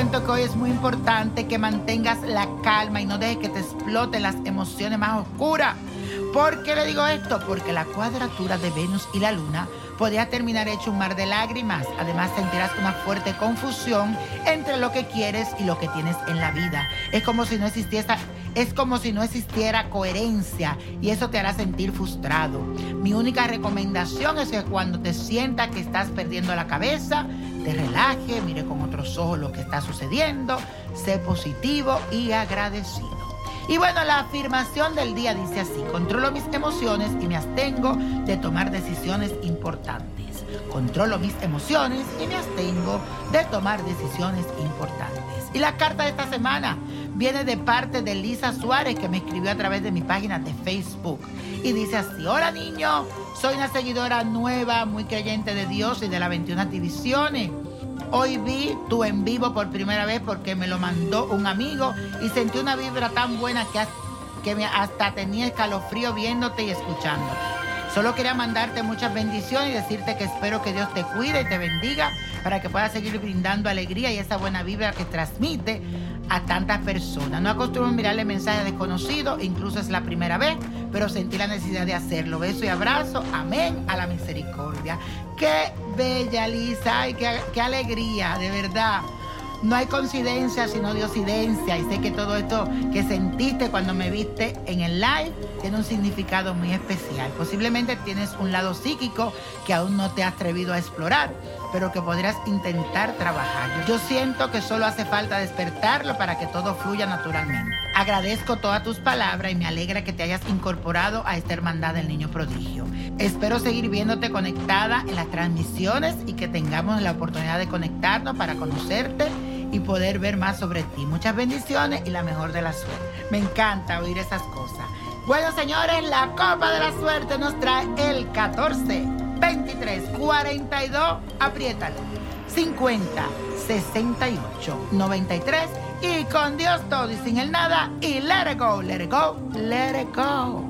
Cuento que hoy es muy importante que mantengas la calma y no dejes que te exploten las emociones más oscuras. ¿Por qué le digo esto? Porque la cuadratura de Venus y la Luna podría terminar hecho un mar de lágrimas. Además, sentirás una fuerte confusión entre lo que quieres y lo que tienes en la vida. Es como si no existiera, es como si no existiera coherencia y eso te hará sentir frustrado. Mi única recomendación es que cuando te sientas que estás perdiendo la cabeza, te relaje, mire con otros ojos lo que está sucediendo, sé positivo y agradecido. Y bueno, la afirmación del día dice así, controlo mis emociones y me abstengo de tomar decisiones importantes. Controlo mis emociones y me abstengo de tomar decisiones importantes. Y la carta de esta semana viene de parte de Lisa Suárez que me escribió a través de mi página de Facebook. Y dice así, hola niño, soy una seguidora nueva, muy creyente de Dios y de las 21 divisiones. Hoy vi tu en vivo por primera vez porque me lo mandó un amigo y sentí una vibra tan buena que, que me hasta tenía escalofrío viéndote y escuchándote. Solo quería mandarte muchas bendiciones y decirte que espero que Dios te cuide y te bendiga para que puedas seguir brindando alegría y esa buena vibra que transmite a tantas personas. No acostumbro mirarle mensajes desconocidos, incluso es la primera vez, pero sentí la necesidad de hacerlo. Beso y abrazo. Amén a la misericordia. Qué bella, Lisa. Ay, qué, qué alegría, de verdad. No hay coincidencia, sino diosidencia. Y sé que todo esto que sentiste cuando me viste en el live tiene un significado muy especial. Posiblemente tienes un lado psíquico que aún no te has atrevido a explorar, pero que podrías intentar trabajar. Yo siento que solo hace falta despertarlo para que todo fluya naturalmente. Agradezco todas tus palabras y me alegra que te hayas incorporado a esta hermandad del niño prodigio. Espero seguir viéndote conectada en las transmisiones y que tengamos la oportunidad de conectarnos para conocerte y poder ver más sobre ti. Muchas bendiciones y la mejor de la suerte. Me encanta oír esas cosas. Bueno, señores, la Copa de la Suerte nos trae el 14, 23, 42, apriétalo, 50, 68, 93 y con Dios todo y sin el nada y let it go, let it go, let it go.